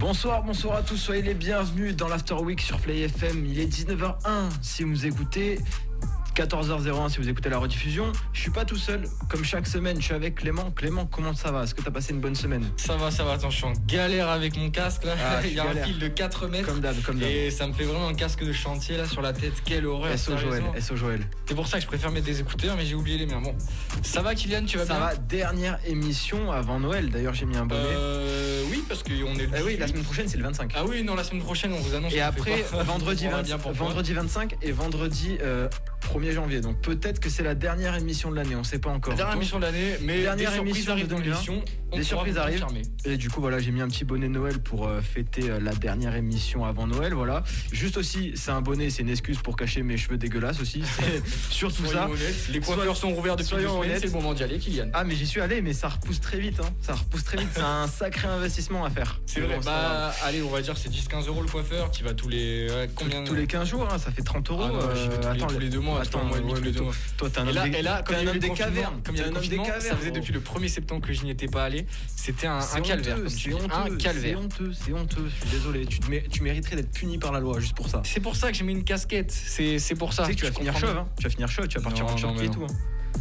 Bonsoir, bonsoir à tous, soyez les bienvenus dans l'After Week sur Play FM. Il est 19h01 si vous nous écoutez. 14h01 si vous écoutez la rediffusion. Je suis pas tout seul, comme chaque semaine, je suis avec Clément. Clément, comment ça va? Est-ce que t'as passé une bonne semaine? Ça va, ça va. Attends, je suis en galère avec mon casque là. Ah, Il y a un fil de 4 mètres. Comme d'hab, comme d'hab. Et ça me fait vraiment un casque de chantier là sur la tête. Quelle horreur. SO Joël. SO Joël. C'est pour ça que je préfère mettre des écouteurs, mais j'ai oublié les miens. Bon, ça va, Kylian, tu vas Ça bien? va, dernière émission avant Noël. D'ailleurs, j'ai mis un bonnet. Euh, oui, parce qu'on est. le Eh oui, la 18. semaine prochaine, c'est le 25. Ah oui, non, la semaine prochaine, on vous annonce. Et après, vendredi, On verra 20 bien pourquoi. vendredi 25 et vendredi euh, 1er janvier. Donc peut-être que c'est la dernière émission de l'année, on sait pas encore. Dernière Donc, émission de l'année, mais Dernière des surprises émission arrivent de dans 2020. l'émission. On Des pourra surprises arrivent. Et du coup, voilà, j'ai mis un petit bonnet de Noël pour euh, fêter euh, la dernière émission avant Noël. Voilà. Juste aussi, c'est un bonnet, c'est une excuse pour cacher mes cheveux dégueulasses aussi. Surtout ça. Les coiffeurs sont rouverts depuis soyons honnêtes. c'est le moment d'y aller, Kylian. Ah, mais j'y suis allé, mais ça repousse très vite. Hein. Ça repousse très vite. C'est un sacré investissement à faire. C'est vrai, bon, bah allez, on va dire c'est 10-15 euros le coiffeur, qui va tous les. ouais, combien tous les 15 jours, hein, ça fait 30 euros. Ah non, tous, euh, les, tous les deux mois, attends, moi, ouais, toi- t'es un homme des, et là, comme t'es il y un homme des cavernes. comme il y a un homme des confinement, ça cavernes, faisait depuis le 1er septembre que je n'y étais pas allé. C'était un, calvaire, c'est honteux, un C'est honteux, c'est honteux. Je suis désolé. Tu, te mé- tu mériterais d'être puni par la loi juste pour ça. C'est pour ça que j'ai mis une casquette. C'est pour ça. Tu sais que tu vas finir chauve, hein. Tu vas finir chauve, tu vas partir en Turquie et tout. hein.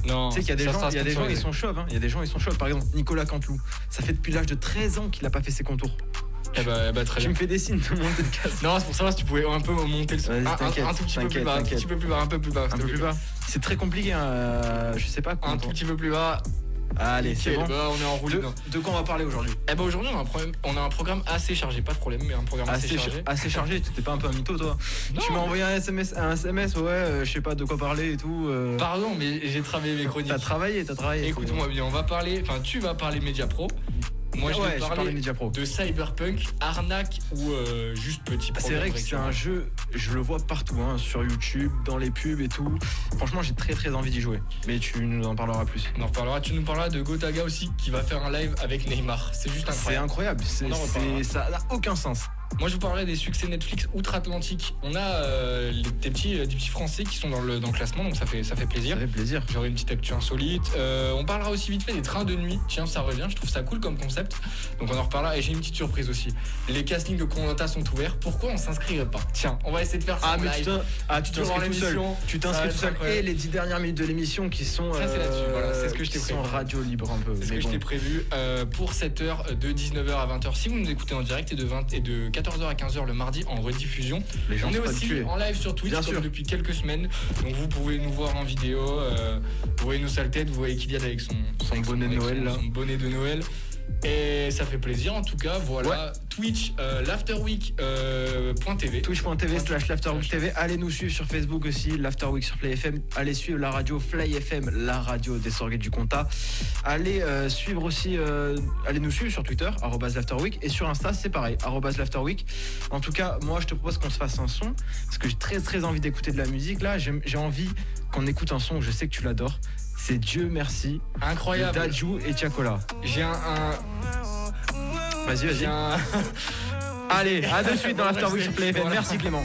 Non, Tu sais qu'il y a des gens, il y a des gens, ils sont chauves. hein. Il y a des gens, ils sont chauves. Par exemple, Nicolas Cantelou. Ça fait depuis l'âge de 13 ans qu'il a pas fait ses contours. Eh bah, eh bah, très Tu bien. me fais des signes de monter de casse. Non, c'est pour savoir si tu pouvais un peu monter le son. Vas-y, Un- un, t'inquiète, un tout petit peu plus bas, un petit peu plus bas, un peu plus bas. Un peu plus bas. C'est très compliqué. hein. Euh, Je sais pas Un tout petit peu plus bas. Allez, c'est bon. bah, on est en roue De, de quoi on va parler aujourd'hui? Eh bah aujourd'hui on a un problème, on a un programme assez chargé, pas de problème, mais un programme assez, assez, chargé. cha- assez chargé. Tu t'es pas un peu un mytho, toi? Non, Tu m'as mais- envoyé un SMS, un SMS, ouais, euh, je sais pas de quoi parler et tout. euh, Pardon, mais j'ai travaillé mes chroniques. T'as travaillé, t'as travaillé. Écoute-moi bien, on va parler, enfin tu vas parler Media Pro. Moi je ouais, vais je parler parlais Media Pro. de Cyberpunk, arnaque ou euh, juste petit C'est problème vrai que c'est un jeu, je le vois partout, hein, sur YouTube, dans les pubs et tout. Franchement, j'ai très très envie d'y jouer. Mais tu nous en parleras plus. On en reparlera. Tu nous parleras de Gotaga aussi qui va faire un live avec Neymar. C'est juste C'est incroyable. incroyable, c'est, c'est- ça n'a aucun sens. Moi je vous parlerai des succès Netflix outre-Atlantique. On a euh, les- des, petits, des petits Français qui sont dans le, dans le classement, donc ça fait, ça fait plaisir. Ça fait plaisir. J'aurai une petite actu insolite. Euh, on parlera aussi vite fait des trains de nuit. Tiens, ça revient. Je trouve ça cool comme concept. Donc on en reparlera. Et j'ai une petite surprise aussi. Les castings de Colanta sont ouverts. Pourquoi on s'inscrirait pas? Tiens, on va essayer de faire ça. Ah, mais tu live. ah, tu t'inscris tout seul. Tu t'inscris tout seul. Et les 10 dernières minutes de l'émission qui sont. Ça, c'est là-dessus, voilà, c'est ce que je t'ai prévu. radio libre un peu. C'est ce que je bon. t'ai prévu euh, pour cette heure de 19h à 20h. Si vous nous écoutez en direct et de, 20 et de 14h à 15h le mardi en rediffusion. Les gens on est aussi en live sur Twitch comme depuis quelques semaines. Donc vous pouvez nous voir en vidéo. euh, vous voyez nos sales têtes. Vous voyez Kylian avec son, Son avec bonnet de Noël, son- là. son bonnet de Noël. Et ça fait plaisir en tout cas. Voilà. Twitch, euh, l'Afterweek euh. Twitch.tv slash l'Afterweek Slash TV. Allez nous suivre sur Facebook aussi, l'Afterweek sur Play FM. Allez suivre la radio Fly FM, la radio des sorgues du Comtat. Allez euh, suivre aussi, allez nous suivre sur Twitter, arrobas l'Afterweek. Et sur Insta, c'est pareil, arrobas l'Afterweek. En tout cas, moi, je te propose qu'on se fasse un son. Parce que j'ai très très envie d'écouter de la musique. Là, j'ai envie qu'on écoute un son je sais que tu l'adores. C'est Dieu merci, Incroyable. Dajou et Tiakola. J'ai un, un- Vas-y, vas-y. un- Allez, à de suite dans l'Afterweek sur Play. Merci Clément.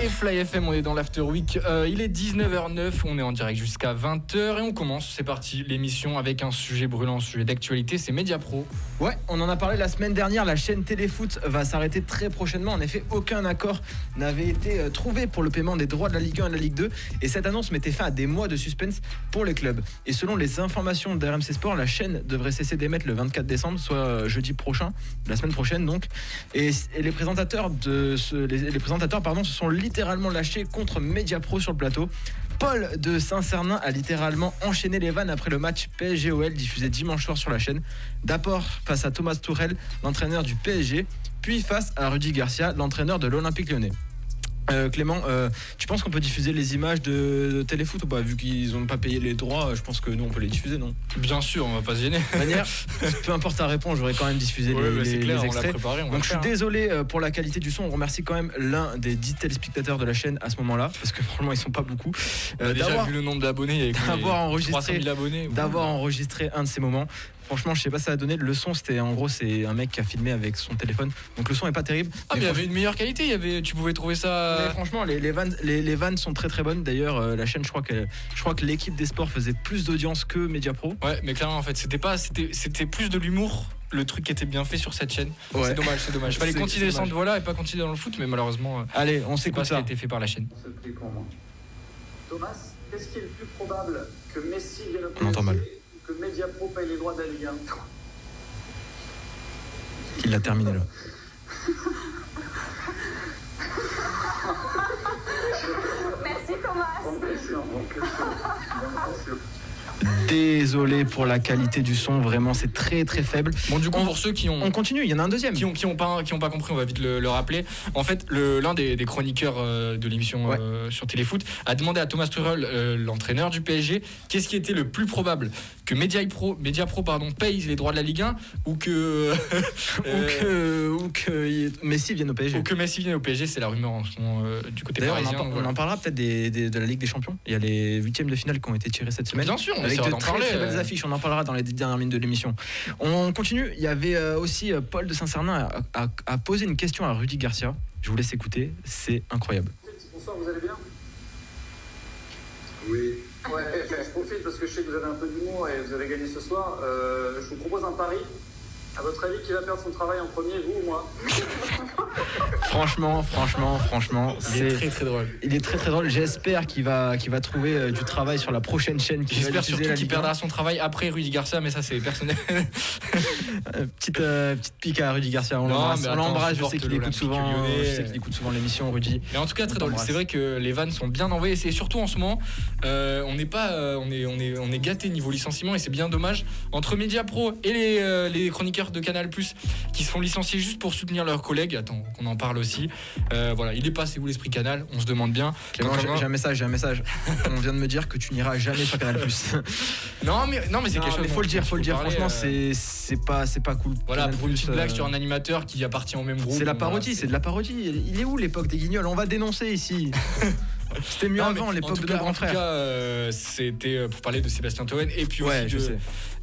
Et Fly FM, on est dans l'After Week. Euh, il est 19h09, on est en direct jusqu'à 20h et on commence. C'est parti, l'émission avec un sujet brûlant, un sujet d'actualité, c'est Media Pro. Ouais, on en a parlé la semaine dernière. La chaîne Téléfoot va s'arrêter très prochainement. En effet, aucun accord n'avait été euh, trouvé pour le paiement des droits de la Ligue 1 et de la Ligue 2. Et cette annonce mettait fin à des mois de suspense pour les clubs. Et selon les informations d'RMC Sport, la chaîne devrait cesser d'émettre le 24 décembre, soit euh, jeudi prochain, la semaine prochaine donc. Et, les présentateurs, les, présentateurs pardon, se sont littéralement lâchés contre Mediapro sur le plateau. Paul de Saint-Cernin a littéralement enchaîné les vannes après le match PSG-OL diffusé dimanche soir sur la chaîne. D'abord face à Thomas Tourel, l'entraîneur du PSG, puis face à Rudy Garcia, l'entraîneur de l'Olympique lyonnais. Euh, Clément, euh, tu penses qu'on peut diffuser les images de, de téléfoot ou pas Vu qu'ils n'ont pas payé les droits, je pense que nous on peut les diffuser, non Bien sûr, on va pas se gêner. De manière, peu importe ta réponse, j'aurais quand même diffusé Ouais, les, les- clair, les on l'a extraits. préparé. On va Donc je suis hein. désolé euh, pour la qualité du son. On remercie quand même l'un des 10 téléspectateurs de la chaîne à ce moment-là, parce que franchement ils sont pas beaucoup. Euh, d'avoir- vu le nombre d'abonnés d'avoir enregistré- 300 000 abonnés. d'avoir enregistré un de ces moments. Franchement, je sais pas ça a donné. Le son, c'était en gros, c'est un mec qui a filmé avec son téléphone. Donc le son est pas terrible. Ah, mais il y avait une meilleure qualité. Il y avait, tu pouvais trouver ça. Mais franchement, les, les, vannes, les, les vannes sont très très bonnes. D'ailleurs, euh, la chaîne, je crois que je crois que l'équipe des sports faisait plus d'audience que Mediapro. Ouais, mais clairement, en fait, c'était pas, c'était, c'était plus de l'humour. Le truc qui était bien fait sur cette chaîne. Ouais. C'est dommage, c'est dommage. Fallait C'est- continuer sans voilà et pas continuer dans le foot, mais malheureusement, euh, Allez, on s'écoute ce qui a ça. été fait par la chaîne. Thomas, qu'est-ce qui est le plus probable que Messi vienne au On entend mal. Que Mediapro paye les droits de la Ligue 1 Il l'a terminé là. Merci Thomas. Désolé pour la qualité du son, vraiment, c'est très très faible. Bon, du coup, On- pour ceux qui ont, On continue, il y en a un deuxième. qui ont, qui ont pas, qui ont pas compris, on va vite le, le rappeler. En fait, le- l'un des, des chroniqueurs euh, de l'émission euh, sur Téléfoot a demandé à Thomas Tuchel, euh, l'entraîneur du PSG, qu'est-ce qui était le plus probable que Media Pro, Media Pro pardon, paye les droits de la Ligue 1 ou que euh, Ou que, ou que Messi vienne au PSG. ou que Messi vienne au PSG. C'est la rumeur en ce moment euh, du côté D'ailleurs, on, en parisien. on en parlera peut-être des- des- de la Ligue des Champions. Il y a les huitièmes de finale qui ont été tirés cette semaine. Bien sûr, on avec de très, parler. très belles euh, affiches. On en parlera dans les dernières minutes de l'émission. On continue. Il y avait aussi Paul de Saint-Cernin a, a- a posé une question à Rudy Garcia. Je vous laisse écouter. C'est incroyable. Bonsoir, vous allez bien? Oui. Je profite parce que je sais que vous avez un peu d'humour et vous avez gagné ce soir. Euh, je vous propose un pari. À votre avis, qui va perdre son travail en premier, vous ou moi Franchement, franchement, franchement, Il est c'est très très drôle. il est très très drôle. J'espère qu'il va, qu'il va trouver euh, du travail sur la prochaine chaîne. qui va J'espère diffuser surtout la qu'il Ligue 1. perdra son travail après Rudy Garcia, mais ça c'est personnel. Euh, petite, euh, petite pique à Rudy Garcia. On Non, l'embrasse. mais On attends, l'embrasse. Je supporte sais qu'il écoute l'Olympique souvent. Lyonnais. Je sais qu'il écoute souvent l'émission, Rudy. Mais en tout cas, très drôle. C'est vrai que les vannes sont bien envoyées. C'est surtout en ce moment, euh, on n'est pas, euh, on est, on est, on est gâté niveau licenciement et c'est bien dommage. Entre Media Pro et les, euh, les chroniqueurs de Canal qui se font licencier juste pour soutenir leurs collègues. Attends, qu'on en parle aussi. Euh, voilà, il est passé où l'esprit Canal On se demande bien. Clément, j'ai un message, j'ai un message. On vient de me dire que tu n'iras jamais sur Canal+. Non, mais non, mais c'est quelque chose. mais faut le dire, faut le dire. parler, Franchement, euh, c'est c'est pas c'est pas cool. Voilà, Canal+, pour une petite blague euh, sur un animateur qui appartient au même groupe. C'est la bon, parodie, c'est de la parodie. Il est où l'époque des Guignols? On va dénoncer ici. C'était mieux Non, avant, l'époque de cas- nos grands En tout cas, euh, c'était euh, pour parler de Sébastien Toen et puis Ouais, aussi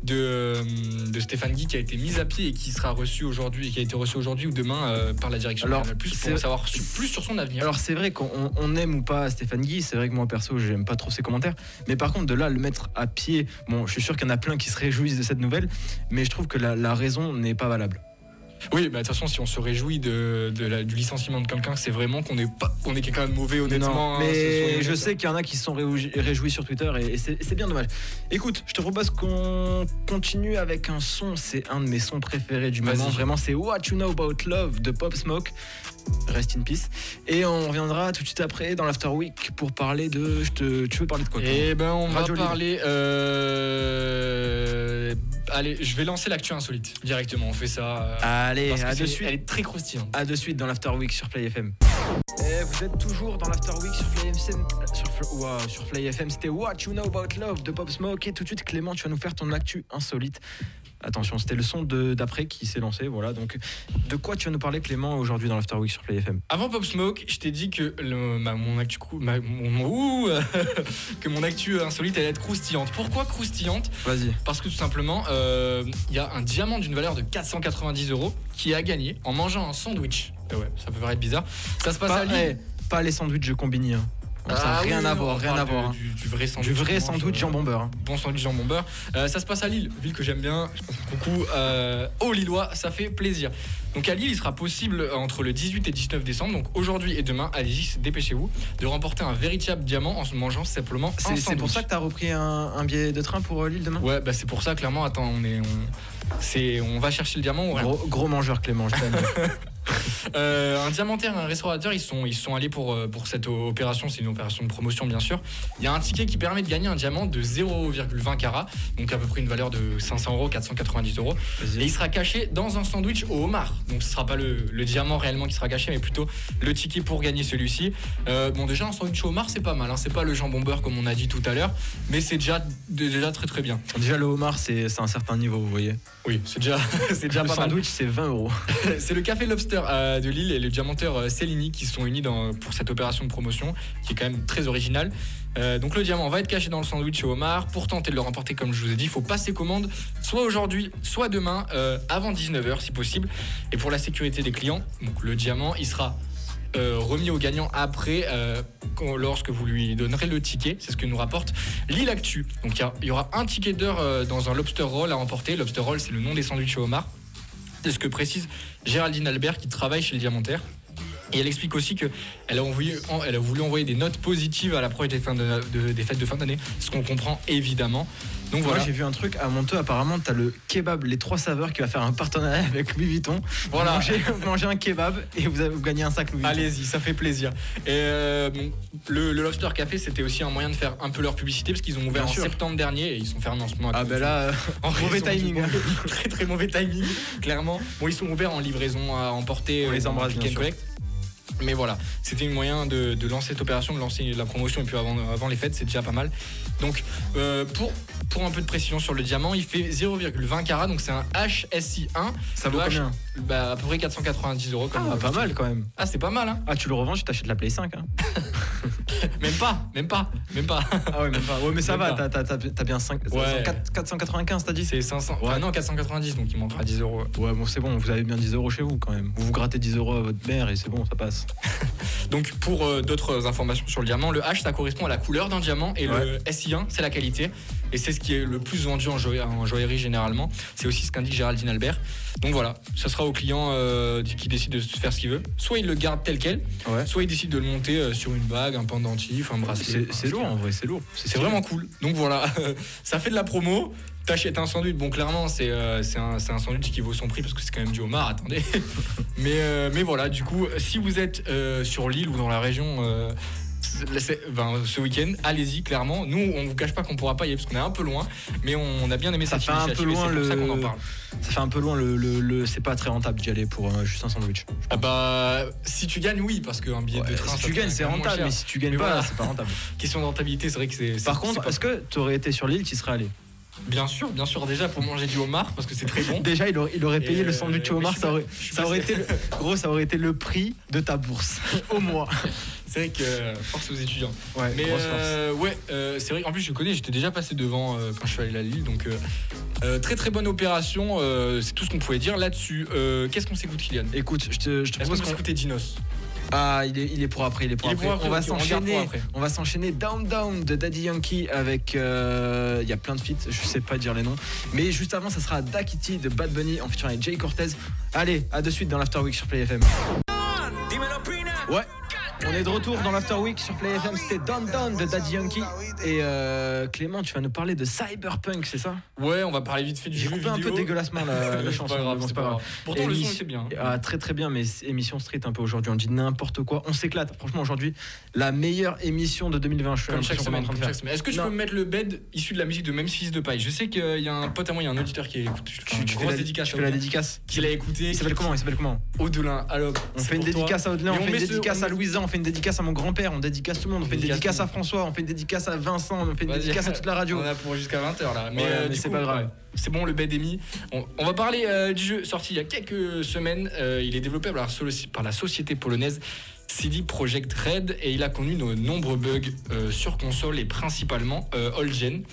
de, euh, de Stéphane Guy qui a été mis à pied et qui sera reçu aujourd'hui, qui a été reçu aujourd'hui ou demain euh, par la direction Alors, de c'est- pour savoir su- plus sur son avenir. Alors c'est vrai qu'on on aime ou pas Stéphane Guy, c'est vrai que moi perso j'aime pas trop ses commentaires, mais par contre de là le mettre à pied, bon je suis sûr qu'il y en a plein qui se réjouissent de cette nouvelle, mais je trouve que la, la raison n'est pas valable. Oui, bah, de toute façon, si on se réjouit de, de la- du licenciement de quelqu'un, c'est vraiment qu'on est pas, est quelqu'un de mauvais, honnêtement. Non, hein, mais je sais qu'il y en a qui se sont réjouis, sur Twitter et, et c'est c'est bien dommage. Écoute, je te propose qu'on continue avec un son, c'est un de mes sons préférés du Vas-y. moment, vraiment c'est What You Know About Love de Pop Smoke. Rest in peace. Et on reviendra tout de suite après dans l'After Week pour parler de. Je te, tu veux parler de quoi Eh ben, on Radio va parler. euh, Allez, je vais lancer l'actu insolite directement. On fait ça. euh, Allez, parce que à de suite. elle est très croustillante. À de suite dans l'After Week sur Play FM. Et vous êtes toujours dans l'After Week sur Play FM. Sur, ouah, sur Play FM, c'était What You Know About Love de Pop Smoke. Et tout de suite, Clément, tu vas nous faire ton actu insolite. Attention, c'était le son d'après qui s'est lancé. Voilà, donc de quoi tu vas nous parler, Clément, aujourd'hui dans l'After Week sur Play FM Avant Pop Smoke, je t'ai dit que le- ma- mon actu cou- ma- mon- ouh, que mon actu insolite allait être croustillante. Pourquoi croustillante? Vas-y. Parce que tout simplement, euh, il y a un diamant d'une valeur de 490 euros qui a gagné en mangeant un sandwich. Eh ouais, ça peut paraître bizarre. Ça se passe Pas, à Lille. eh, pas les sandwichs de Combini. hein. Ça n'a Ah rien à voir, rien à voir. hein. Du, du vrai sandwich. Du vrai sandwich jambon beurre. hein. Bon sandwich jambon beurre. Euh, ça se passe à Lille, ville que j'aime bien. Coucou euh, aux Lillois, ça fait plaisir. Donc à Lille, il sera possible euh, entre le 18 et 19 décembre, donc aujourd'hui et demain, allez-y, dépêchez-vous, de remporter un véritable diamant en se mangeant simplement un C'est pour ça que tu as repris un, un billet de train pour euh, Lille demain? Ouais, bah c'est pour ça, clairement, attends, on est. On... C'est, on va chercher le diamant ou rien. Gros, gros mangeur, Clément, je t'aime. un diamantaire et un restaurateur, ils sont, ils sont allés pour, euh, pour cette opération. C'est une opération de promotion, bien sûr. Il y a un ticket qui permet de gagner un diamant de 0,20 carats, donc à peu près une valeur de 500 euros, 490 euros. Et il sera caché dans un sandwich au homard. Donc ce sera pas le, le diamant réellement qui sera caché, mais plutôt le ticket pour gagner celui-ci. Euh, bon, déjà, un sandwich au homard, c'est pas mal. hein. C'est pas le jambon beurre comme on a dit tout à l'heure, mais c'est déjà, déjà très très bien. Déjà, le homard, c'est un certain niveau, vous voyez. Oui, c'est déjà, déjà Le pas mal. sandwich, c'est 20 euros. C'est le Café Lobster de Lille et le diamanteur euh, Cellini qui sont unis pour cette opération de promotion qui est quand même très originale. Euh, donc le diamant va être caché dans le sandwich au homard. Pour tenter de le remporter, comme je vous ai dit, il faut passer commande soit aujourd'hui, soit demain, euh, avant 19h si possible. Et pour la sécurité des clients, donc le diamant, il sera remis au gagnant après, lorsque vous lui donnerez le ticket. C'est ce que nous rapporte Lille Actu. Donc il y aura un ticket d'heure dans un lobster roll à remporter. Lobster roll, c'est le nom des sandwichs au homard. C'est ce que précise Géraldine Albert qui travaille chez le Diamantaire. Et elle explique aussi qu'elle a, a voulu envoyer des notes positives à l'approche des fêtes de fin d'année, ce qu'on comprend évidemment. Donc Moi voilà. j'ai vu un truc à Monteux apparemment t'as le kebab les trois saveurs qui va faire un partenariat avec Louis Vuitton. Voilà. Vous mangez, vous mangez un kebab et vous, avez, vous gagnez un sac Louis Vuitton. Allez-y, ça fait plaisir. Et euh, bon, le, le Lobster Café, c'était aussi un moyen de faire un peu leur publicité parce qu'ils ont ouvert Bien en sûr. septembre dernier et ils sont fermés en ce moment. Ah ben là, euh, en mauvais timing. très très mauvais timing, clairement. Bon, ils sont ouverts en livraison à emporter. On les euh, embrasse, click bien and sûr. collect. Mais voilà, c'était un moyen de, de lancer cette opération, de lancer la promotion et puis avant, avant les fêtes, c'est déjà pas mal. Donc euh, pour, pour un peu de précision sur le diamant, il fait 0,20 carats, donc c'est un HSI1. ça vaut combien Bah, à peu près 490 euros. Comme Ah pas mal quand même. Ah, c'est pas mal, hein Ah tu le revends, tu t'achètes la Play 5 hein. Même pas, même pas, même pas. Ah ouais même pas. Ouais mais ça Même va, t'as, bien 5, Ouais. 495 t'as dit C'est 500. Ouais, non, 490, donc il manquera 10 euros. Ouais bon c'est bon, vous avez bien 10 euros chez vous quand même. Vous vous grattez 10 euros à votre mère et c'est bon, ça passe. Donc pour euh, d'autres informations sur le diamant, le H ça correspond à la couleur d'un diamant et le SI1 c'est la qualité. Et c'est ce qui est le plus vendu en, joaillerie, en joaillerie généralement. C'est aussi ce qu'indique Géraldine Albert. Donc voilà, ça sera au client euh, qui décide de faire ce qu'il veut. Soit il le garde tel quel, Ouais. soit il décide de le monter euh, sur une bague, un pendentif, un bracelet. C'est, lourd en vrai, c'est lourd. C'est vraiment cool. Donc voilà, ça fait de la promo. T'achètes un sandwich, bon clairement c'est euh, un, un sandwich qui vaut son prix parce que c'est quand même du homard, attendez. mais, euh, mais voilà, du coup, si vous êtes euh, sur l'île ou dans la région ben, ce week-end, allez-y clairement. Nous, on vous cache pas qu'on pourra pas y aller parce qu'on est un peu loin, mais on a bien aimé Ça cette fait un peu loin le- ça qu'on en parle. Ça fait un peu loin le, le- le- c'est pas très rentable d'y aller pour euh, juste un sandwich. Ah bah, si tu gagnes, oui, parce qu'un billet de Ouais, train, si tu gagnes c'est rentable, mais si tu gagnes Mais pas voilà. c'est pas rentable. Question de rentabilité, c'est vrai que c'est. Par contre, est-ce que tu aurais été sur l'île, tu serais allé? Bien sûr, bien sûr, déjà pour manger du homard parce que c'est très bon. Déjà, il aurait, il aurait Et, payé le euh, sandwich au mais homard, ça aurait, ça été le, gros, ça aurait été le prix de ta bourse au mois. C'est vrai que euh, force aux étudiants. Ouais, Mais grosse force. euh, ouais, euh, c'est vrai qu'en plus je connais, j'étais déjà passé devant euh, quand je suis allé à Lille, donc euh, euh, très très bonne opération, euh, c'est tout ce qu'on pouvait dire là-dessus. Euh, Qu'est-ce qu'on s'écoute Kylian? Écoute, je te, je te Est-ce qu'on propose qu'on. s'écouter Dinos? Ah, il est, il est pour après, il est pour Il est après. pour après, on va on s'enchaîner. On va s'enchaîner Down Down de Daddy Yankee avec. euh, Il y a plein de feats, je sais pas dire les noms. Mais juste avant, ça sera Dakiti de Bad Bunny en featuring avec Jay Cortez. Allez, à de suite dans l'After Week sur Play FM. Ouais. On est de retour dans l'After Week sur Play FM, c'était Down Down de Daddy Yankee. Et euh, Clément, tu vas nous parler de Cyberpunk, c'est ça? Ouais, on va parler vite fait du J'ai jeu coupé un vidéo. peu dégueulassement la, la C'est chanson. pas grave, bon, c'est pas grave. Pourtant le son était bien. Ah, très très bien, mais c'est émission street un peu aujourd'hui. On dit n'importe quoi. On s'éclate. Franchement, aujourd'hui, la meilleure émission de 2020. Je suis Comme chaque semaine, train de comme faire. chaque semaine. Est-ce que je Non. peux mettre le bed issu de la musique de Memphis de Paille? Je sais qu'il y a un pote à moi, il y a un auditeur qui écoute. Tu, tu fais la, dédicace. tu fais la dédicace. Qui l'a écouté. Il s'appelle comment? Il s'appelle comment? Audelin. Alors, On c'est fait une dédicace à Audelin, on fait une dédicace à Louisa, fait une dédicace à mon grand-père, on dédicace tout le monde, on fait une Dédicace à François, on fait une dédicace à Vincent, on fait une dédicace à toute la radio. On a pour jusqu'à 20h là. Mais, Ouais, euh, mais c'est pas grave. ouais, c'est bon, le mis. On, on va parler euh, du jeu sorti il y a quelques semaines. Euh, il est développé par la, so- par la société polonaise CD Projekt Red et il a connu de nombreux bugs sur console et principalement all-gen.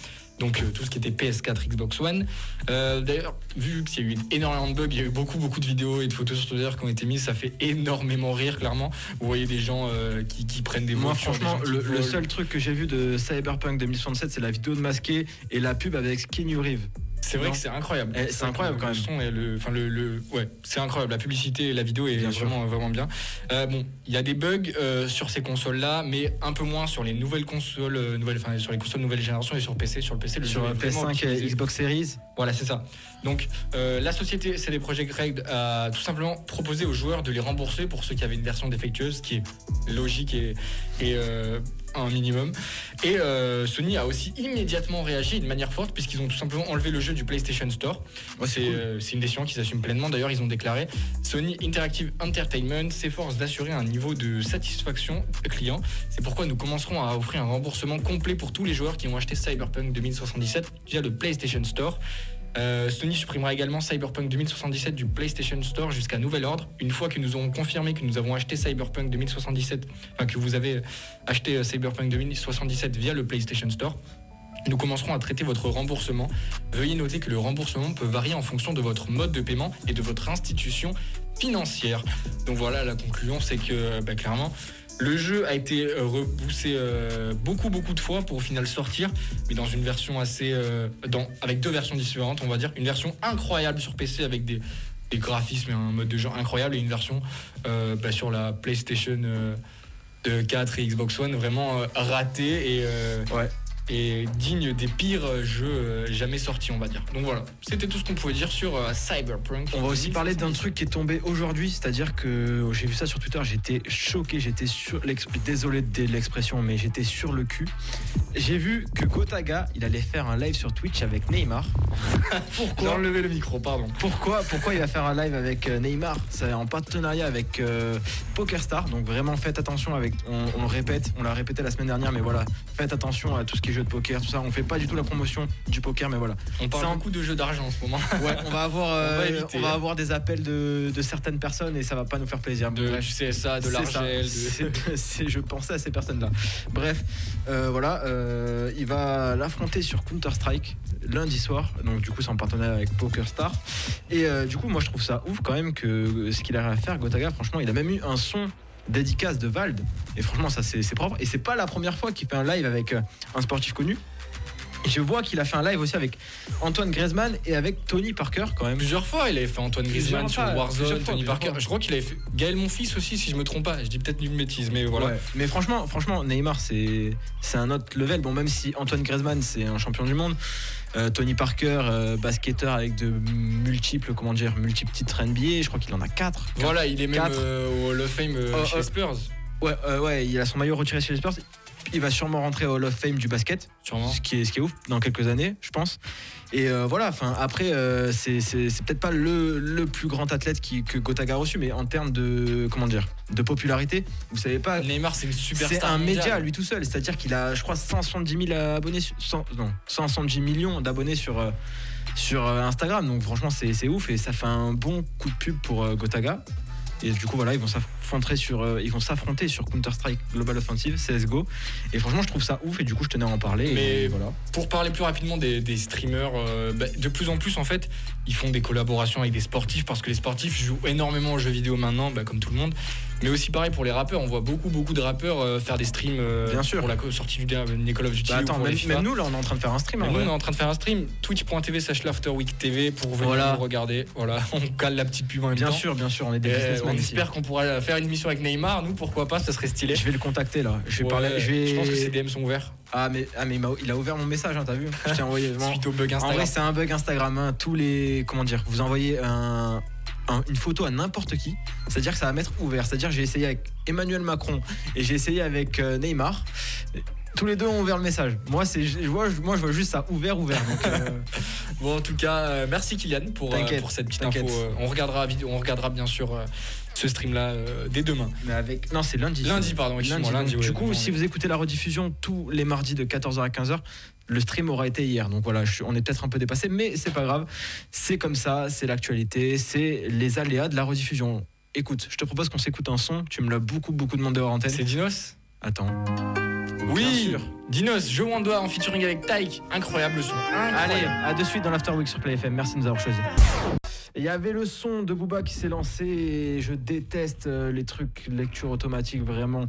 Donc euh, tout ce qui était PS4, Xbox One. Euh, D'ailleurs, vu qu'il y a eu énormément de bugs, il y a eu beaucoup beaucoup de vidéos et de photos sur Twitter qui ont été mises, ça fait énormément rire clairement. Vous voyez des gens euh, qui, qui prennent des Moi, des franchement, le, seul truc que j'ai vu de Cyberpunk 2067, c'est la vidéo de masqué et la pub avec Kenny Reeves. C'est vrai Non. que c'est incroyable. Eh, c'est incroyable quand le même. son et le, enfin le, le- ouais, c'est incroyable. La publicité et la vidéo est Bien sûr. vraiment vraiment bien. Euh, bon, il y a des bugs euh, sur ces consoles-là, mais un peu moins sur les nouvelles consoles, euh, nouvelles, enfin sur les consoles nouvelle génération et sur PC. Sur le PC, le Sur jeu est vraiment PS5 et. Xbox Series. Voilà, c'est ça. Donc, la société CD Projekt Red a tout simplement proposé aux joueurs de les rembourser pour ceux qui avaient une version défectueuse, ce qui est logique et, et, euh, un minimum. Et euh, Sony a aussi immédiatement réagi de manière forte puisqu'ils ont tout simplement enlevé le jeu du PlayStation Store. Ouais, c'est cool. euh, c'est une décision qu'ils assument pleinement. D'ailleurs, ils ont déclaré Sony Interactive Entertainment s'efforce d'assurer un niveau de satisfaction client. C'est pourquoi nous commencerons à offrir un remboursement complet pour tous les joueurs qui ont acheté Cyberpunk 2077 via le PlayStation Store. Euh, Sony supprimera également Cyberpunk 2077 du PlayStation Store jusqu'à nouvel ordre. Une fois que nous aurons confirmé que nous avons acheté Cyberpunk 2077, enfin que vous avez acheté euh, Cyberpunk 2077 via le PlayStation Store, nous commencerons à traiter votre remboursement. Veuillez noter que le remboursement peut varier en fonction de votre mode de paiement et de votre institution financière. Donc voilà, la conclusion, c'est que bah, clairement, le jeu a été euh, repoussé euh, beaucoup beaucoup de fois pour au final sortir, mais dans une version assez, euh, avec deux versions différentes, on va dire, une version incroyable sur PC avec des, graphismes et un mode de jeu incroyable et une version bah, sur la PlayStation euh, de 4 et Xbox One vraiment ratée et Ouais. Et digne des pires jeux jamais sortis, on va dire. Donc voilà, c'était tout ce qu'on pouvait dire sur euh, Cyberpunk. On va aussi parler d'un truc qui est tombé aujourd'hui, c'est-à-dire que j'ai vu ça sur Twitter, j'étais choqué, j'étais sur désolé de l'expression, mais j'étais sur le cul. J'ai vu que Gotaga, il allait faire un live sur Twitch avec Neymar. J'ai Pourquoi enlevé le micro, pardon. pourquoi, pourquoi il va faire un live avec euh, Neymar? C'est en partenariat avec euh, PokerStar, donc vraiment faites attention avec. On, on le répète, on l'a répété la semaine dernière, mais voilà, faites attention à tout ce qui est jeu de poker, tout ça. On fait pas du tout la promotion du poker, mais voilà. On parle beaucoup de jeux d'argent en ce moment. Ouais, on va avoir, On va euh, éviter. on va avoir des appels de, de certaines personnes et ça va pas nous faire plaisir. De, Bref. du CSA, de l'Argel. de- je pensais à ces personnes-là. Bref, euh, voilà, euh, il va l'affronter sur Counter Strike lundi soir. Donc du coup, c'est en partenariat avec PokerStar. Et du coup, moi, je trouve ça ouf quand même que ce qu'il a à faire, Gotaga. Franchement, il a même eu un son dédicace de Vald. Et franchement, ça c'est propre. Et c'est pas la première fois qu'il fait un live avec euh, un sportif connu. Je vois qu'il a fait un live aussi avec Antoine Griezmann et avec Tony Parker quand même. Plusieurs fois, il avait fait Antoine Griezmann sur fois, Warzone, fois, Tony Parker. fois. Je crois qu'il avait fait Gaël Monfils aussi, si je me trompe pas. Je dis peut-être une bêtise, mais voilà. Ouais. Mais franchement, franchement, Neymar, c'est c'est un autre level. Bon, même si Antoine Griezmann, c'est un champion du monde. euh, Tony Parker, euh, basketteur avec de multiples, comment dire, multiples titres NBA. Je crois qu'il en a quatre. Voilà, il est même euh, au Hall of Fame euh, chez Spurs, Ouais, ouais, il a son maillot retiré chez les Spurs. Il va sûrement rentrer au Hall of Fame du basket, sûrement. ce qui est, ce qui est ouf dans quelques années, je pense. Et euh, voilà, enfin après, euh, c'est peut-être pas le, le plus grand athlète qui, que Gotaga a reçu, mais en termes de comment dire, de popularité, vous savez pas, Neymar, c'est une superstar. C'est un média lui tout seul, c'est-à-dire qu'il a, je crois, 170 000 abonnés, sur- 100 non, 170 millions d'abonnés sur, euh, sur euh, Instagram. Donc franchement, c'est c'est ouf et ça fait un bon coup de pub pour euh, Gotaga. Et du coup, voilà, ils vont s'affronter sur, euh, ils vont s'affronter sur Counter Strike Global Offensive CS:GO. Et franchement, je trouve ça ouf et du coup, je tenais à en parler. et Mais- voilà. Pour parler plus rapidement des, des streamers, euh, bah, de plus en plus en fait, ils font des collaborations avec des sportifs parce que les sportifs jouent énormément aux jeux vidéo maintenant, bah, comme tout le monde. Mais aussi pareil pour les rappeurs, on voit beaucoup beaucoup de rappeurs euh, faire des streams euh, Bien sûr. pour la sortie du dernier Call of Duty. Bah, attends, même, nous, là, on est en train de faire un stream. En nous, on est en train de faire un stream, twitch.tv slash l'afterweek TV pour venir Voilà. regarder. Voilà, on cale la petite pub en même Bien temps. sûr, bien sûr, on est des on espère qu'on pourra faire une mission avec Neymar. Nous, pourquoi pas, ça serait stylé. Je vais le contacter là. Je vais Ouais, parler. Je, vais... je pense que ses DM sont ouverts. Ah mais, ah, mais il, a ouvert mon message, hein, t'as vu Je t'ai envoyé. Suite au bug En Instagram. vrai, c'est un bug Instagram. hein. Tous les. Comment dire Vous envoyez un- un- une photo à n'importe qui. C'est-à-dire que ça va mettre ouvert. C'est-à-dire j'ai essayé avec Emmanuel Macron et j'ai essayé avec euh, Neymar. Tous les deux ont ouvert le message. Moi, c'est, je vois, moi, je vois juste ça ouvert, ouvert. Donc, euh, Bon, en tout cas, euh, merci Kylian pour, euh, pour cette petite info. On regardera, vidéo, on regardera bien sûr ce stream-là euh, dès demain. mais avec. Non, c'est lundi. Lundi, pardon, Lundi, lundi. ouais, du coup, si vous écoutez la rediffusion tous les mardis de 14h à 15h, le stream aura été hier. Donc voilà, je on est peut-être un peu dépassé, mais c'est pas grave. C'est comme ça, c'est l'actualité, c'est les aléas de la rediffusion. Écoute, je te propose qu'on s'écoute un son. Tu me l'as beaucoup, beaucoup demandé hors antenne. C'est Dinos? Attends. Oui. Dinos, Je Wanda en featuring avec Tyke. Incroyable le son. Allez, à de suite dans l'After Week sur Play FM. Merci de nous avoir choisis. Il y avait le son de Booba qui s'est lancé et je déteste euh, les trucs lecture automatique vraiment.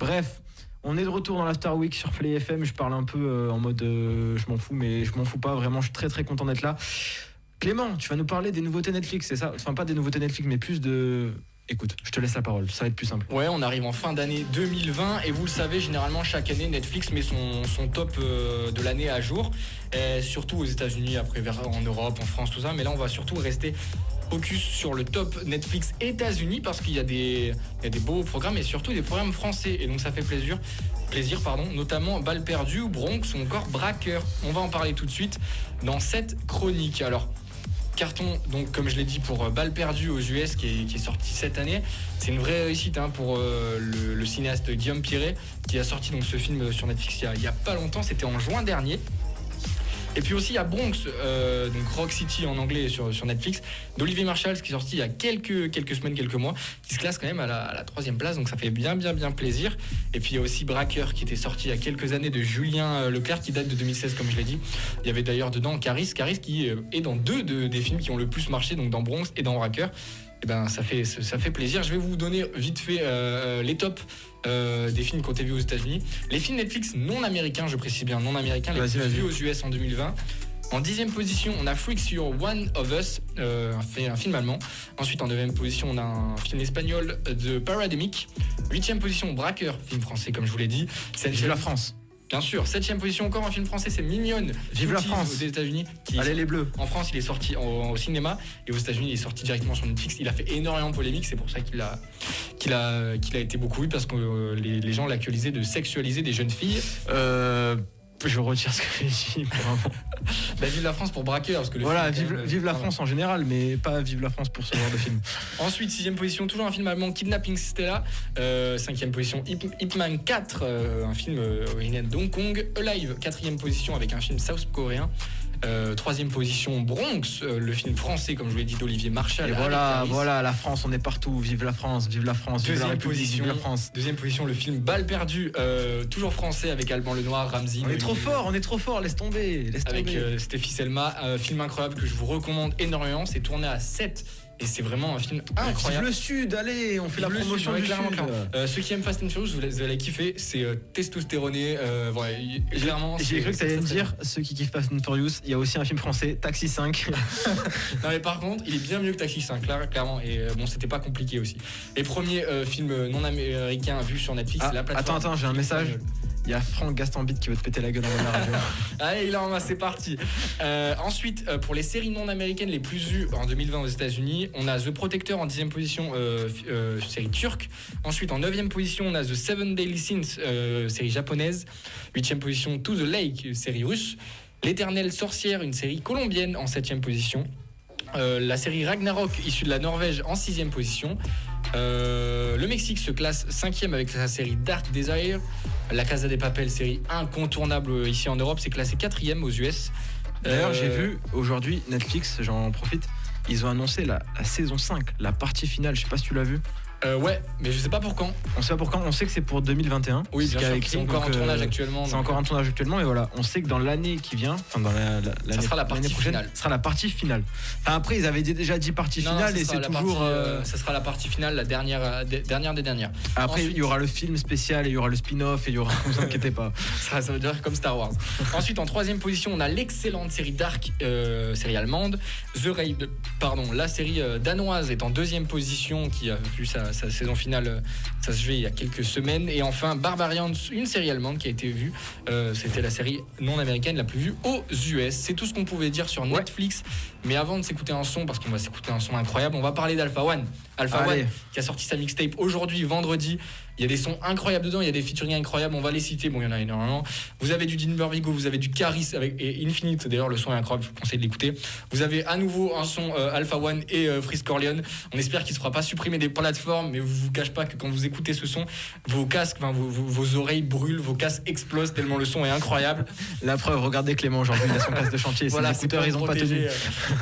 Bref, on est de retour dans l'After Week sur Play FM. Je parle un peu euh, en mode euh, je m'en fous, mais je m'en fous pas. Vraiment, je suis très très content d'être là. Clément, tu vas nous parler des nouveautés Netflix, c'est ça? Enfin, pas des nouveautés Netflix, mais plus de. Écoute, je te laisse la parole, ça va être plus simple. Ouais, on arrive en fin d'année 2020 et vous le savez, généralement chaque année Netflix met son, son top euh, de l'année à jour, surtout aux États-Unis, après en Europe, en France, tout ça. Mais là, on va surtout rester focus sur le top Netflix États-Unis parce qu'il y a des, il y a des beaux programmes et surtout des programmes français. Et donc ça fait plaisir, plaisir pardon, notamment Balle perdue, Bronx ou encore Braqueur. On va en parler tout de suite dans cette chronique. Alors. Carton, donc comme je l'ai dit pour euh, Balle perdue aux US qui est, sorti cette année, c'est une vraie réussite hein, pour euh, le, cinéaste Guillaume Piret qui a sorti donc ce film sur Netflix il y a, il y a pas longtemps, c'était en juin dernier. Et puis aussi il y a Bronx, euh, donc Rock City en anglais sur, Netflix, d'Olivier Marshall, qui est sorti il y a quelques, quelques semaines, quelques mois, qui se classe quand même à la, troisième place, donc ça fait bien bien bien plaisir. Et puis il y a aussi Braqueur qui était sorti il y a quelques années de Julien euh, Leclerc, qui date de 2016 comme je l'ai dit. Il y avait d'ailleurs dedans Caris, Caris qui euh, est dans deux de- des films qui ont le plus marché, donc dans Bronx et dans Braqueur. Et ben ça fait ça fait plaisir. Je vais vous donner vite fait euh, les tops euh, des films qui ont été vus aux États-Unis. Les films Netflix non américains, je précise bien non américains, les plus vus aux US en 2020. En dixième position, on a Freaks You're One of Us, euh, un, fi- un film allemand. Ensuite, en neuvième position, on a un film espagnol de Parademic. Huitième position, Braqueur, film français, comme je vous l'ai dit. Vive la France. Bien sûr. Septième position, encore un film français, c'est Mignonne. Vive la France. Aux États-Unis. Allez les bleus. en France, il est sorti en- au cinéma et aux États-Unis, il est sorti directement sur Netflix. Il a fait énormément de polémique, c'est pour ça qu'il a, qu'il a, qu'il a été beaucoup vu parce que euh, les, les gens l'accusaient de sexualiser des jeunes filles. Euh, je retire ce que j'ai dit. Bah, vive la France pour braqueur parce que le Voilà, film vive, quand même, vive la euh, France en général, mais pas vive la France pour ce genre de film. Ensuite, sixième position, toujours un film allemand, Kidnapping Stella. Euh, cinquième position, Ip, Ip Man 4, euh, un film originaire de Hong Kong. Alive, quatrième position avec un film south-coréen. Euh, troisième position, Bronx, euh, le film français, comme je vous l'ai dit, d'Olivier. Et avec voilà, voilà, la France, on est partout. Vive la France, vive la France, vive la Deuxième République, position, vive la France. Deuxième position, le film Balle perdue, euh, toujours français avec Alban Lenoir, Ramsey. On est trop fort, on est trop fort, laisse tomber, laisse Avec tomber. Stéphie Selma, un film incroyable que je vous recommande énormément. C'est tourné à 7 et c'est vraiment un film Vive incroyable. le Sud, allez, on fait la promotion Sud, ouais, du clairement, Sud. clairement. Euh, ceux qui aiment Fast and Furious, vous allez, vous allez kiffer. C'est euh, testostéroné. Euh, voilà, clairement. J'ai c'est- cru que allait me dire, ceux qui kiffent Fast and Furious, il y a aussi un film français, Taxi 5. très- Non, mais par contre, il est bien mieux que Taxi 5, là, clairement. Et euh, bon, c'était pas compliqué aussi. Les premiers euh, films non américains vus sur Netflix, Ah, c'est la plateforme. attends, attends, j'ai un message. Il y a Franck Gastambit qui veut te péter la gueule en la radio. Allez, là, on va- c'est parti. Euh, ensuite, euh, pour les séries non américaines les plus vues en 2020 aux États-Unis, on a The Protector en 10e position, euh, série turque. Ensuite, en 9e position, on a The Seven Daily Sins, série japonaise. 8e position, To the Lake, série russe. L'éternelle sorcière, une série colombienne en 7e position. La série Ragnarok, issue de la Norvège, en 6e position. Euh, le Mexique se classe 5e avec sa série Dark Desire. La Casa des Papel, série incontournable ici en Europe, c'est classé 4e aux US. D'ailleurs, Euh, j'ai vu aujourd'hui Netflix, j'en profite, ils ont annoncé la, la saison 5, la partie finale, je sais pas si tu l'as vu. Euh, ouais, mais je sais pas pour quand. On sait pas pour quand, on sait que c'est pour 2021. Oui, bien sûr, c'est encore en euh, tournage actuellement. C'est encore un tournage actuellement, et voilà, on sait que dans l'année qui vient, enfin dans la, la- l'année sera la partie prochaine, finale. ce sera la partie finale. Enfin, après, ils avaient déjà dit partie finale ça et c'est la toujours. partie, euh, euh, ça sera la partie finale, la dernière, euh, des- dernière des dernières. Après, ensuite- il y aura le film spécial et il y aura le spin-off et il y aura. Ne vous inquiétez pas. Ça, ça veut dire comme Star Wars. Ensuite, en troisième position, on a l'excellente série Dark, euh, série allemande. The Raid, pardon, la série euh, danoise est en deuxième position, qui a vu sa, sa saison finale euh, s'achever il y a quelques semaines. Et enfin, Barbarians, une série allemande qui a été vue. Euh, C'était la série non américaine la plus vue aux US. C'est tout ce qu'on pouvait dire sur Netflix. Mais avant de s'écouter un son, parce qu'on va s'écouter un son incroyable, on va parler d'Alpha One. Alpha Allez. One qui a sorti sa mixtape aujourd'hui, vendredi. Il y a des sons incroyables dedans, il y a des featuring incroyables, on va les citer, bon il y en a énormément. Vous avez du Dean Vigo, vous avez du Caris avec, et Infinite, d'ailleurs le son est incroyable, je vous conseille de l'écouter. Vous avez à nouveau un son euh, Alpha One et euh, Freeze Corleone. On espère qu'il ne se fera pas supprimer des plateformes, mais je vous cache pas que quand vous écoutez ce son, vos casques, vos, vos- vos oreilles brûlent, vos casques explosent tellement le son est incroyable. La preuve, regardez Clément aujourd'hui, il a son casque de chantier. Voilà, ses c'est écouteurs, ils ont pas tenu.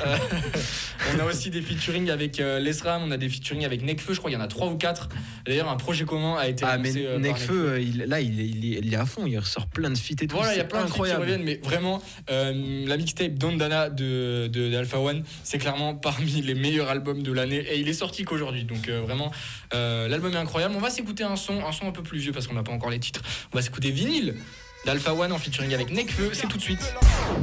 euh, on a aussi des featuring avec euh, Lesram, on a des featuring avec Nekfeu, je crois qu'il y en a trois ou quatre. D'ailleurs, un projet commun a été Ah, mais euh, il- là, il est, il, est, il est à fond, il ressort plein de feats et tout. Voilà, il y a plein de trucs qui incroyable. reviennent, mais vraiment, euh, la mixtape Don Dana de, de, d'Alpha One, c'est clairement parmi les meilleurs albums de l'année et il est sorti qu'aujourd'hui. Donc euh, vraiment, euh, l'album est incroyable. On va s'écouter un son, un son un peu plus vieux parce qu'on n'a pas encore les titres. On va s'écouter Vinyle d'Alpha One en featuring avec Nekfeu. C'est tout de suite.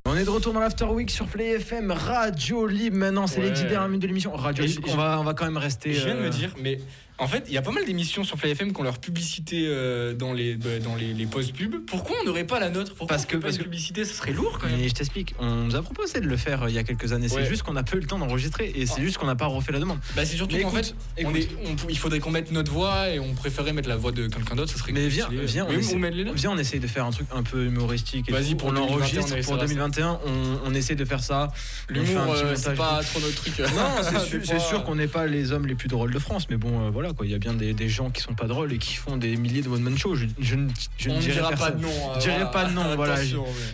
On est de retour dans l'After Week sur Play FM, Radio Libre maintenant, c'est Ouais. les 10 dernières minutes de l'émission. Radio Libre, on va, on va quand même rester. je viens de me dire, mais en fait, il y a pas mal d'émissions sur Play FM qui ont leur publicité euh, dans les, bah, dans les, les posts pub. Pourquoi on n'aurait pas la nôtre? Pourquoi Parce que- parce que- publicité, ce serait lourd quand même. Mais je t'explique, on nous a proposé de le faire euh, il y a quelques années. Ouais. C'est juste qu'on n'a pas eu le temps d'enregistrer et c'est Ah. juste qu'on n'a pas refait la demande. Bah, c'est surtout Mais qu'en écoute, fait, on écoute. est- on- il faudrait qu'on mette notre voix et on préférait mettre la voix de quelqu'un d'autre. Ça serait Mais viens, stylé. viens, on essaie- on met les deux. Viens, on essaye de faire un truc un peu humoristique. et Vas-y, tout. pour on 2021, l'enregistre on pour essaiera ça. 2021. 21, on, on essaie de faire ça. On fait un L'humour, petit euh, c'est pas trop notre truc. Non, c'est Des sûr, c'est fois, sûr qu'on n'est pas les hommes les plus drôles de France, mais bon, euh, voilà quoi. Il y a bien des, des gens qui sont pas drôles et qui font des milliers de one man shows. Je, je ne, je dirai dira pas de nom. Je dirais pas de nom, voilà, mais-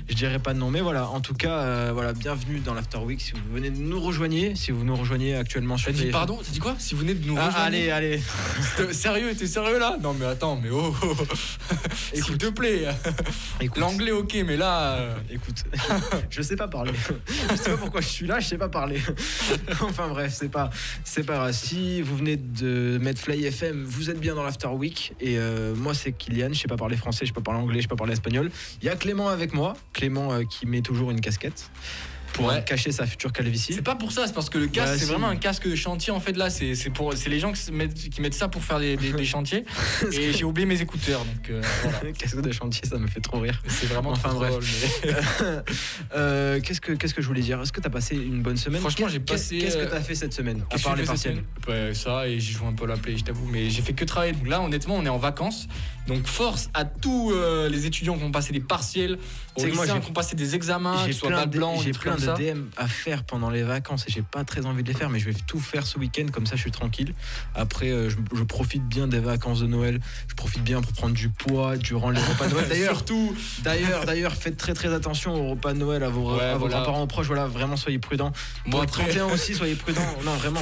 Je dirais pas de nom, mais voilà. En tout cas, euh, voilà, bienvenue dans l'After Week. Si vous venez de nous rejoindre, si vous nous rejoignez actuellement sur dit TF1. pardon? T'as dit quoi? Si vous venez de nous Ah, rejoindre allez, allez. Sérieux T'es sérieux là? Non mais attends, mais oh, oh, oh. S'il te plaît L'anglais ok, mais là... euh, écoute, je sais pas parler. je sais pas pourquoi je suis là, je sais pas parler. enfin bref, c'est pas, c'est pas grave. Si vous venez de mettre Fly FM, vous êtes bien dans l'After Week. Et euh, moi, c'est Kylian. Je sais pas parler français, je sais pas parler anglais, je sais pas parler espagnol. Il y a Clément avec moi. Clément euh, qui met toujours une casquette pour Ouais. cacher sa future calvitie. C'est pas pour ça, c'est parce que le casque, Bah, c'est si. vraiment un casque de chantier en fait là. C'est pour, c'est les gens qui, mettent, qui mettent ça pour faire des, des- des chantiers. Et j'ai oublié mes écouteurs, donc euh, voilà. Casque de chantier, ça me fait trop rire. C'est vraiment Enfin, bref. mais- Euh, qu'est-ce que qu'est-ce que je voulais dire? Est-ce que t'as passé une bonne semaine? Franchement, j'ai passé, Qu'est-ce que euh, t'as fait cette semaine À part les partiels? ça, et j'ai joué un peu à la play, je t'avoue, mais j'ai fait que travailler. Donc là, honnêtement, on est en vacances. Donc force à tous euh, les étudiants qui ont passé des partiels, aux lycéens qui ont passé des examens, qui soient pas de, blancs, j'ai plein comme de ça. DM à faire pendant les vacances et j'ai pas très envie de les faire, mais je vais tout faire ce week-end, comme ça je suis tranquille. Après, euh, je, je profite bien des vacances de Noël, je profite bien pour prendre du poids durant les repas de Noël. D'ailleurs, d'ailleurs, d'ailleurs, faites très très attention aux repas de Noël, à vos, Ouais, à vos voilà. aux proches, voilà, vraiment soyez prudents. bon, le après, 31 aussi, soyez prudents. Non, vraiment.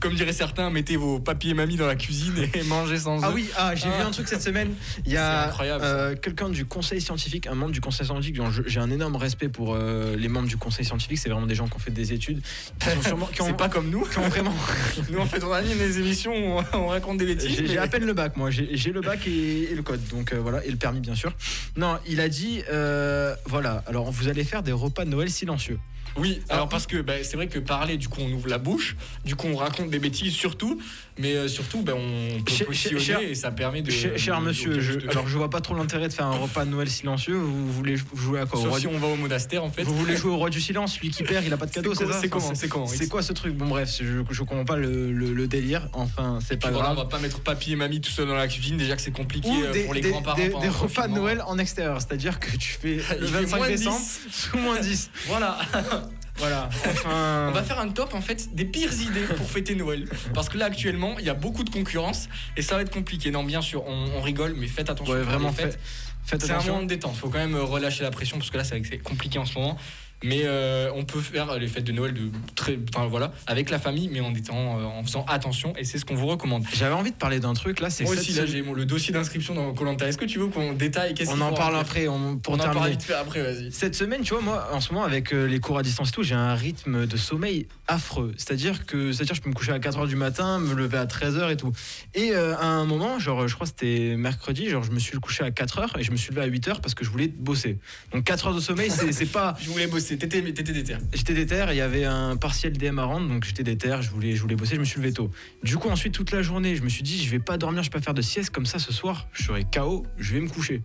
comme diraient certains, mettez vos papiers et mamies dans la cuisine et mangez sans Ah eux. oui, ah, j'ai Ah. vu un truc cette semaine. Il y a euh, quelqu'un du conseil scientifique, un membre du conseil scientifique. J'ai un énorme respect pour euh, les membres du conseil scientifique. C'est vraiment des gens qui ont fait des études, qui sont sûrement, qui ont, C'est pas comme nous. qui ont vraiment. Nous, en fait, on anime des émissions où on, on raconte des bêtises. J'ai mais- à peine le bac, moi. J'ai le bac et, et le code, donc euh, voilà, et le permis bien sûr. Non, il a dit, euh, voilà. Alors vous allez faire des repas de Noël silencieux. Oui, alors parce que bah, c'est vrai que parler, du coup, on ouvre la bouche, du coup, on raconte des bêtises surtout, mais euh, surtout, bah, on peut cher- et ça permet de. Cher, cher de- monsieur, de- je, de- alors je vois pas trop l'intérêt de faire un repas de Noël silencieux. Vous voulez jouer à quoi au Sauf roi si du- on va au monastère, en fait. Vous voulez jouer au roi du silence, lui qui perd, il a pas de cadeau, C'est ça c'est comment C'est comment C'est quoi ce truc Bon bref, je, je comprends pas le, le- le délire. Enfin, c'est pas Puis voilà, on grave. va pas mettre papy et mamie tout seul dans la cuisine, déjà que c'est compliqué Ou euh, des, pour les des- grands-parents. des- des le repas de. Noël en extérieur, c'est-à-dire que tu fais le Il fait 25 moins décembre 10. sous moins 10. Voilà. Voilà. Enfin, On va faire un top en fait des pires idées pour fêter Noël. Parce que là actuellement, il y a beaucoup de concurrence et ça va être compliqué. Non, bien sûr, on, on rigole, mais faites attention. ouais, vraiment, les fêtes. fait, faites C'est un moment attention. de détente. Faut quand même euh, relâcher la pression parce que là, c'est compliqué en ce moment. Mais euh, on peut faire les fêtes de Noël de très, enfin voilà, avec la famille, mais en étant, euh, en faisant attention. Et c'est ce qu'on vous recommande. J'avais envie de parler d'un truc là, c'est Moi aussi, là, j'ai le dossier d'inscription dans Colanta. Est-ce que tu veux qu'on détaille qu'est-ce on en parle après on- pour On en parle terminer. vite fait après, vas-y. Cette semaine, tu vois, moi, en ce moment, avec euh, les cours à distance et tout, j'ai un rythme de sommeil affreux. C'est-à-dire que, c'est-à-dire, je peux me coucher à 4h du matin, me lever à 13h et tout. Et à un moment, genre, je crois que c'était mercredi, genre, je me suis couché à 4h et je me suis levé à 8h parce que je voulais bosser. Donc 4 heures de sommeil, c'est c'est pas. Je voulais bosser. T'étais déter. J'étais déter, il y avait un partiel DM à rendre, donc j'étais déter, je voulais, je voulais bosser, je me suis levé tôt. Du coup, ensuite, toute la journée, je me suis dit, je vais pas dormir, je vais pas faire de sieste comme ça ce soir, je serai KO, je vais me coucher.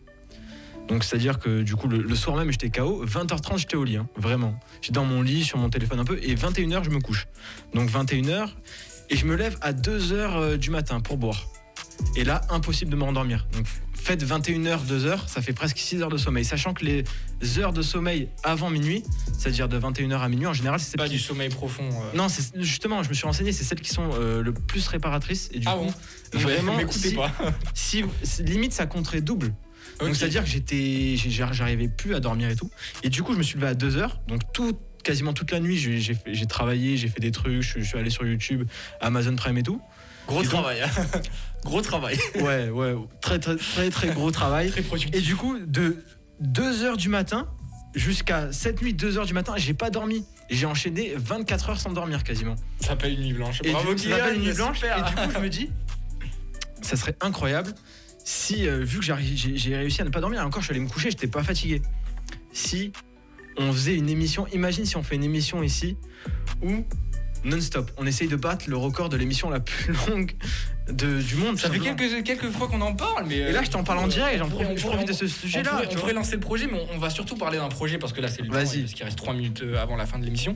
Donc, c'est-à-dire que du coup, le, soir même, j'étais KO, 20h30, j'étais au lit, hein, vraiment. J'étais dans mon lit, sur mon téléphone un peu, et 21h, je me couche. Donc, 21h, et je me lève à 2h du matin pour boire. Et là, impossible de me rendormir. Donc, faites 21h, 2h, ça fait presque 6 heures de sommeil. Sachant que les heures de sommeil avant minuit, c'est-à-dire de 21h à minuit, en général, c'est Pas du sommeil profond. euh. Non, c'est justement, je me suis renseigné, c'est celles qui sont euh, le plus réparatrices. Et du Ah coup, bon? vraiment, M'écoutez si- pas. si, limite, ça compterait double. Donc, c'est-à-dire que j'étais, j'arrivais plus à dormir et tout. Et du coup, je me suis levé à 2h. Donc, tout, quasiment toute la nuit, j'ai travaillé, j'ai fait des trucs, je, je suis allé sur YouTube, Amazon Prime et tout. Gros Et travail. hein. Gros travail. Ouais, ouais, très, très, très, très gros travail. Très productif. Et du coup, de 2h du matin jusqu'à cette nuit, 2h du matin, j'ai pas dormi. J'ai enchaîné 24 heures sans dormir quasiment. Ça s'appelle une nuit blanche. Et Bravo, du ça s'appelle une nuit blanche. super. Et du coup, je me dis, ça serait incroyable si, euh, vu que j'ai réussi à ne pas dormir, encore je suis allé me coucher, j'étais pas fatigué. Si on faisait une émission, imagine si on fait une émission ici où non-stop, on essaye de battre le record de l'émission la plus longue de- du monde. Ça fait quelques, quelques fois qu'on en parle, mais. Et là, je t'en parle en direct, j'en profite, je profite de ce On sujet-là. pourrait, on pourrait lancer le projet, mais on, on va surtout parler d'un projet parce que là, c'est le Vas-y. parce qu'il reste 3 minutes euh, avant la fin de l'émission.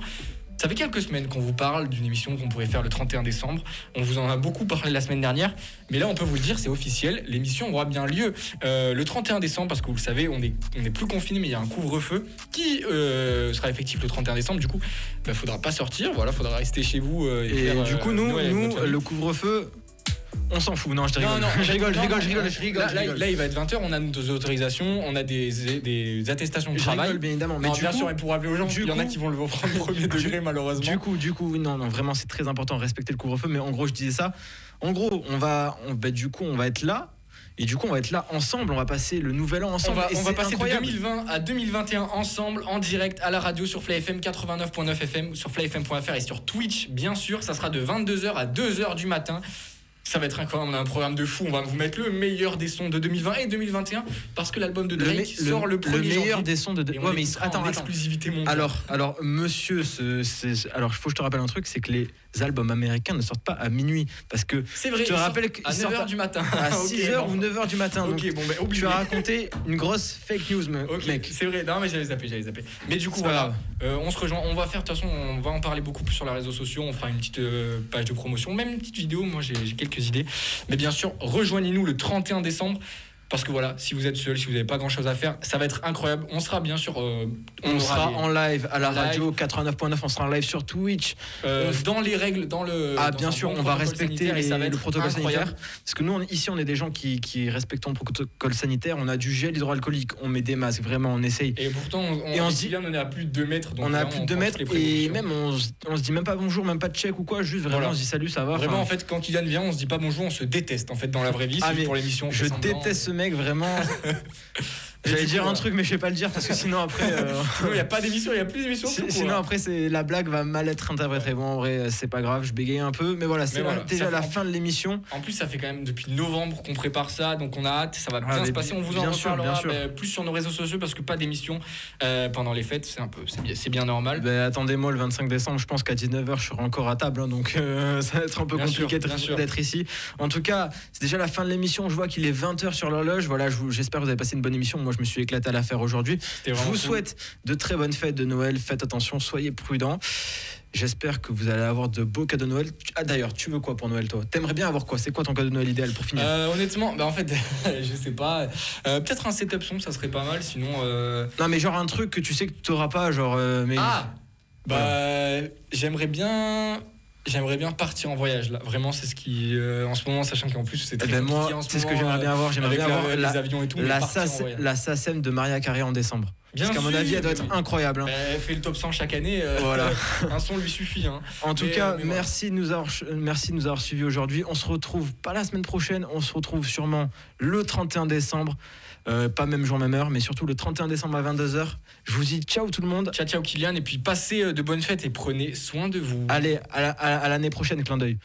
Ça fait quelques semaines qu'on vous parle d'une émission qu'on pourrait faire le 31 décembre. On vous en a beaucoup parlé la semaine dernière, mais là on peut vous le dire, c'est officiel. L'émission aura bien lieu euh, le 31 décembre parce que vous le savez, on est, on est plus confiné, mais il y a un couvre-feu qui euh, sera effectif le 31 décembre. Du coup, il faudra pas sortir, voilà, faudra rester chez vous. euh, Et faire, du coup, nous, nous le couvre-feu, on s'en fout. Non, je rigole. Non, non, je rigole, je rigole, je rigole, je rigole. Là, je là, rigole. là, il va être 20h, on a nos autorisations, on a des, des attestations de Je travail. rigole, bien évidemment. Mais Non, bien coup, sûr, et pour rappeler aux gens, il y en a qui vont le prendre premier degré, malheureusement. Du coup, du coup, non, non, vraiment, c'est très important de respecter le couvre-feu. Mais en gros, je disais ça. En gros, on va, on, bah, du coup, on va être là. Et du coup, on va être là ensemble. On va passer le nouvel an On ensemble. va, et on va passer incroyable. de 2020 à 2021 ensemble en direct à la radio sur Fly FM 89.9 FM, sur flyfm.fr et sur Twitch, bien sûr. Ça sera de 22h à 2h du matin. Ça va être incroyable. On a un programme de fou. On va vous mettre le meilleur des sons de 2020 et 2021 parce que l'album de Le, Drake sort le 1er meilleur janvier. des sons de. Et on Ouais, mais attends, en attends. exclusivité mondiale. Alors, alors, monsieur, ce- alors, il faut que je te rappelle un truc, c'est que les albums américains ne sortent pas à minuit, parce que c'est vrai. je te rappelle qu'ils à sortent 9h du matin. à Ok, 6h bon. ou 9h du matin. donc Ok, bon, oubliez. tu as raconté une grosse fake news, me- Ok, mec. c'est vrai. Non, mais j'avais zappé, j'avais zappé. Mais du coup, voilà. Euh, on se rejoint. On va faire, de toute façon, on va en parler beaucoup plus sur les réseaux sociaux. On fera une petite euh, page de promotion, même une petite vidéo. Moi, j'ai quelques idées. Mais bien sûr, rejoignez-nous le 31 décembre. Parce que voilà, si vous êtes seul, si vous n'avez pas grand chose à faire, ça va être incroyable. On sera bien sûr. euh, On, sera les- en live à la live. radio 89.9, on sera en live sur Twitch. euh, dans les règles, dans le. Ah, dans bien sûr, bon on va respecter sanitaire et ça va les- être le protocole incroyable. sanitaire. Parce que nous, on- ici, on est des gens qui, qui respectons le protocole sanitaire. On a du gel hydroalcoolique, on met des masques, vraiment, on essaye. Et pourtant, on, Et on se dit- on est à plus de 2 mètres. donc on a vraiment, plus de 2 prend mètres et même on, se- dit même pas bonjour, même pas de check ou quoi, juste vraiment Voilà. on se dit salut, ça va. Vraiment, en fait, quand Kylian vient, on se dit pas bonjour, on se déteste en fait dans la vraie vie. Ah, c'est pour l'émission. on je déteste ce mec vraiment. J'allais dire un voilà. truc, mais je vais pas le dire parce que sinon après. euh, Il n'y a pas d'émission, il n'y a plus d'émission. si- sinon hein. après c'est la blague va mal être interprétée. Bon en vrai c'est pas grave, je bégaye un peu, mais voilà c'est voilà, déjà la fin de l'émission. En plus, ça fait quand même depuis novembre qu'on prépare ça, donc on a hâte, ça va bien Ah, mais se passer. On vous en bien reparlera bien bah, plus sur nos réseaux sociaux parce que pas d'émission euh, pendant les fêtes, c'est un peu, c'est bien, bien normal. Ben, attendez-moi le 25 décembre, je pense qu'à 19h je serai encore à table, hein, donc euh, ça va être un peu Bien compliqué d'être- bien ici. En tout cas, c'est déjà la fin de l'émission. Je vois qu'il est 20h sur l'horloge. Voilà, j'espère que vous avez passé une bonne émission. Moi, je me suis éclaté à la faire aujourd'hui. Je vous cool. souhaite de très bonnes fêtes de Noël. Faites attention, soyez prudents. J'espère que vous allez avoir de beaux cadeaux de Noël. Ah d'ailleurs, tu veux quoi pour Noël toi? T'aimerais bien avoir quoi? C'est quoi ton cadeau de Noël idéal pour finir? Euh, honnêtement, bah en fait, je sais pas. Euh, Peut-être un setup son, ça serait pas mal. Sinon, euh, Non mais genre un truc que tu sais que tu n'auras pas, genre... mais... ah, bah j'aimerais bien. J'aimerais bien partir en voyage là. Vraiment, c'est ce qui, euh, en ce moment, sachant qu'en plus c'est Eh très ben, moi, en ce c'est ce que j'aimerais bien avoir. euh, J'aimerais bien la- avoir les la, avions et tout. la, voyage. la SACEM de Maria Carré en décembre. Bien Parce qu'à mon avis, elle doit être incroyable. hein. Elle fait le top 100 chaque année. euh, Voilà. un son lui suffit. Hein. En tout Mais, cas, mais merci, de nous avoir, merci de nous avoir suivis aujourd'hui. On se retrouve pas la semaine prochaine, on se retrouve sûrement le 31 décembre. Euh, pas même jour, même heure, mais surtout le 31 décembre à 22h. Je vous dis ciao tout le monde. Ciao, ciao Kylian. Et puis passez euh, de bonnes fêtes et prenez soin de vous. Allez, à la- à la- à l'année prochaine, clin d'œil.